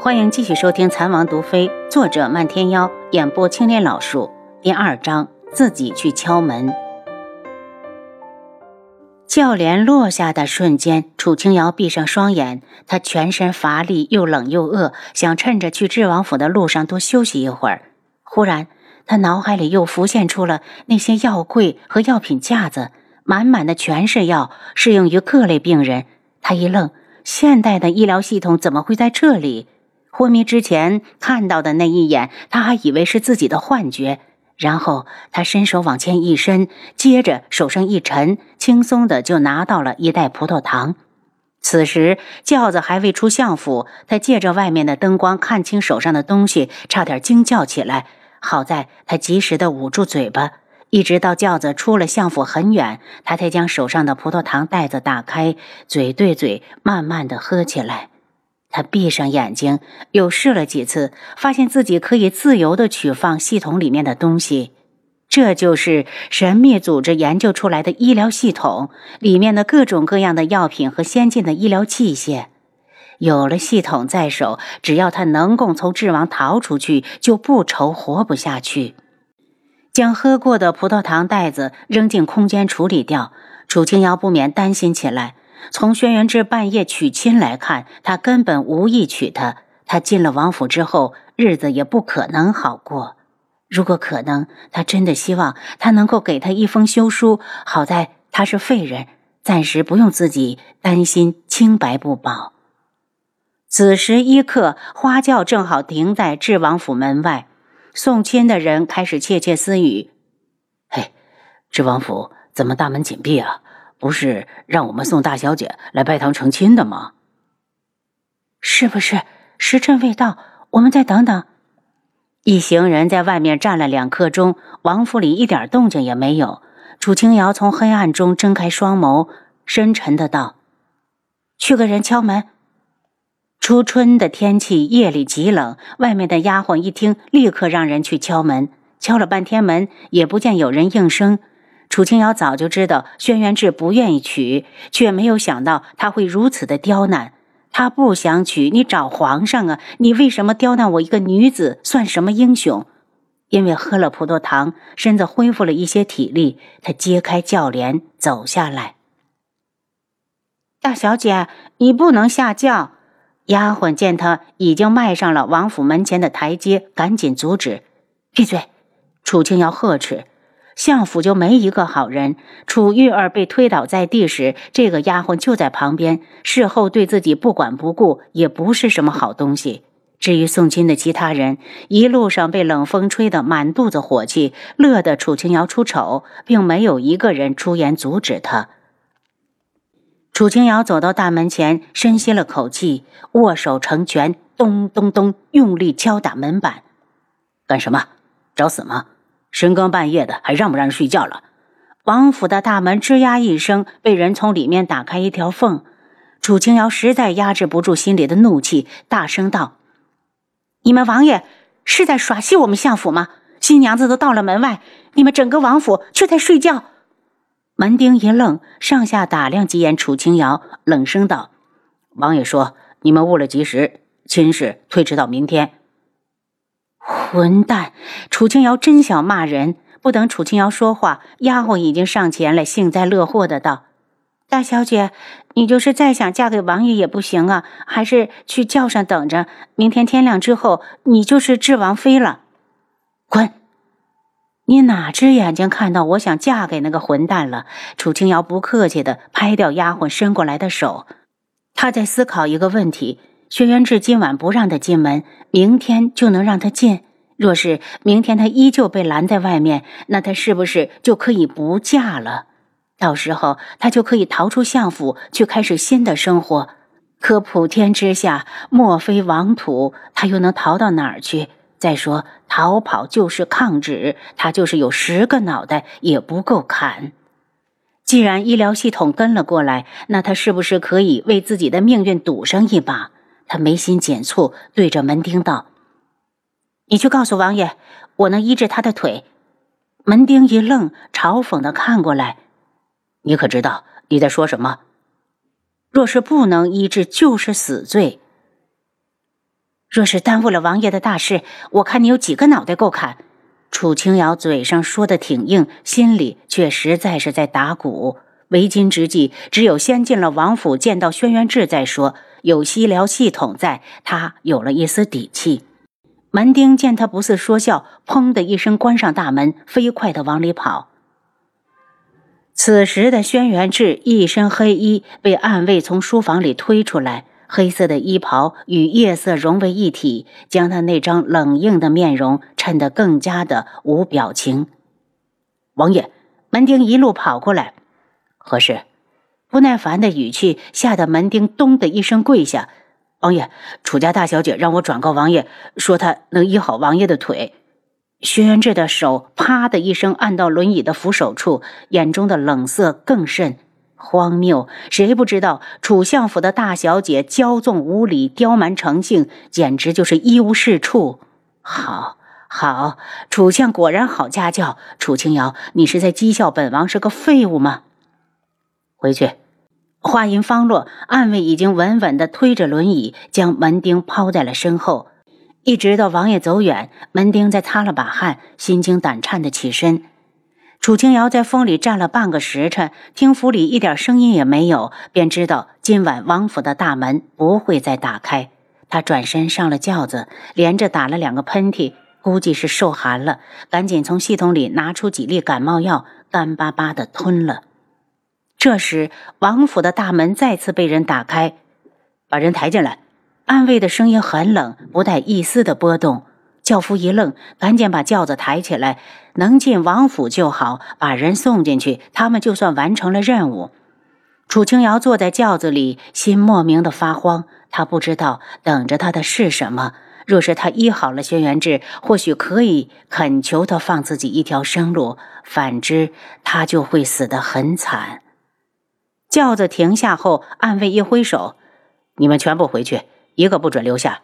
欢迎继续收听《残王毒妃》，作者漫天妖，演播青莲老树。第二章，自己去敲门。轿帘落下的瞬间，楚清瑶闭上双眼，她全身乏力，又冷又饿，想趁着去智王府的路上多休息一会儿。忽然，她脑海里又浮现出了那些药柜和药品架子，满满的全是药，适用于各类病人。她一愣，现代的医疗系统怎么会在这里？昏迷之前看到的那一眼，他还以为是自己的幻觉。然后他伸手往前一伸，接着手上一沉，轻松的就拿到了一袋葡萄糖。此时轿子还未出相府，他借着外面的灯光看清手上的东西，差点惊叫起来。好在他及时的捂住嘴巴，一直到轿子出了相府很远，他才将手上的葡萄糖袋子打开，嘴对嘴慢慢的喝起来。他闭上眼睛，又试了几次，发现自己可以自由的取放系统里面的东西。这就是神秘组织研究出来的医疗系统，里面的各种各样的药品和先进的医疗器械。有了系统在手，只要他能够从智王逃出去，就不愁活不下去。将喝过的葡萄糖袋子扔进空间处理掉，楚清瑶不免担心起来。从轩辕志半夜娶亲来看，他根本无意娶她。他进了王府之后，日子也不可能好过。如果可能，他真的希望他能够给他一封休书。好在他是废人，暂时不用自己担心清白不保。此时一刻，花轿正好停在智王府门外，送亲的人开始窃窃私语：“嘿，智王府怎么大门紧闭啊？”不是让我们送大小姐来拜堂成亲的吗？是不是时辰未到？我们再等等。一行人在外面站了两刻钟，王府里一点动静也没有。楚清瑶从黑暗中睁开双眸，深沉的道：“去个人敲门。”初春的天气，夜里极冷，外面的丫鬟一听，立刻让人去敲门。敲了半天门，也不见有人应声。楚清瑶早就知道轩辕志不愿意娶，却没有想到他会如此的刁难。他不想娶，你找皇上啊！你为什么刁难我一个女子？算什么英雄？因为喝了葡萄糖，身子恢复了一些体力。他揭开轿帘走下来。大小姐，你不能下轿！丫鬟见他已经迈上了王府门前的台阶，赶紧阻止：“闭嘴！”楚清瑶呵斥。相府就没一个好人。楚玉儿被推倒在地时，这个丫鬟就在旁边，事后对自己不管不顾，也不是什么好东西。至于送亲的其他人，一路上被冷风吹得满肚子火气，乐得楚清瑶出丑，并没有一个人出言阻止他。楚清瑶走到大门前，深吸了口气，握手成拳，咚咚咚，用力敲打门板。干什么？找死吗？深更半夜的，还让不让人睡觉了？王府的大门吱呀一声，被人从里面打开一条缝。楚清瑶实在压制不住心里的怒气，大声道：“你们王爷是在耍戏我们相府吗？新娘子都到了门外，你们整个王府却在睡觉。”门丁一愣，上下打量几眼楚清瑶，冷声道：“王爷说你们误了吉时，亲事推迟到明天。”混蛋！楚清瑶真想骂人。不等楚清瑶说话，丫鬟已经上前来，幸灾乐祸的道：“大小姐，你就是再想嫁给王爷也不行啊，还是去轿上等着。明天天亮之后，你就是智王妃了。”滚！你哪只眼睛看到我想嫁给那个混蛋了？楚清瑶不客气的拍掉丫鬟伸过来的手，她在思考一个问题：轩辕志今晚不让他进门，明天就能让他进。若是明天他依旧被拦在外面，那他是不是就可以不嫁了？到时候他就可以逃出相府，去开始新的生活。可普天之下莫非王土，他又能逃到哪儿去？再说逃跑就是抗旨，他就是有十个脑袋也不够砍。既然医疗系统跟了过来，那他是不是可以为自己的命运赌上一把？他眉心紧蹙，对着门丁道。你去告诉王爷，我能医治他的腿。门丁一愣，嘲讽的看过来：“你可知道你在说什么？若是不能医治，就是死罪。”若是耽误了王爷的大事，我看你有几个脑袋够砍。楚清瑶嘴上说的挺硬，心里却实在是在打鼓。为今之计，只有先进了王府，见到轩辕志再说。有西辽系统在，他有了一丝底气。门丁见他不似说笑，砰的一声关上大门，飞快的往里跑。此时的轩辕志一身黑衣，被暗卫从书房里推出来。黑色的衣袍与夜色融为一体，将他那张冷硬的面容衬得更加的无表情。王爷，门丁一路跑过来，何事？不耐烦的语气吓得门丁咚的一声跪下。王爷，楚家大小姐让我转告王爷，说她能医好王爷的腿。轩辕志的手啪的一声按到轮椅的扶手处，眼中的冷色更甚。荒谬！谁不知道楚相府的大小姐骄纵无礼、刁蛮成性，简直就是一无是处。好，好，楚相果然好家教。楚清瑶，你是在讥笑本王是个废物吗？回去。话音方落，暗卫已经稳稳地推着轮椅，将门钉抛在了身后。一直到王爷走远，门钉才擦了把汗，心惊胆颤地起身。楚清瑶在风里站了半个时辰，听府里一点声音也没有，便知道今晚王府的大门不会再打开。他转身上了轿子，连着打了两个喷嚏，估计是受寒了，赶紧从系统里拿出几粒感冒药，干巴巴的吞了。这时，王府的大门再次被人打开，把人抬进来。安慰的声音很冷，不带一丝的波动。轿夫一愣，赶紧把轿子抬起来。能进王府就好，把人送进去，他们就算完成了任务。楚清瑶坐在轿子里，心莫名的发慌。他不知道等着他的是什么。若是他医好了轩辕志，或许可以恳求他放自己一条生路；反之，他就会死得很惨。轿子停下后，暗卫一挥手：“你们全部回去，一个不准留下。”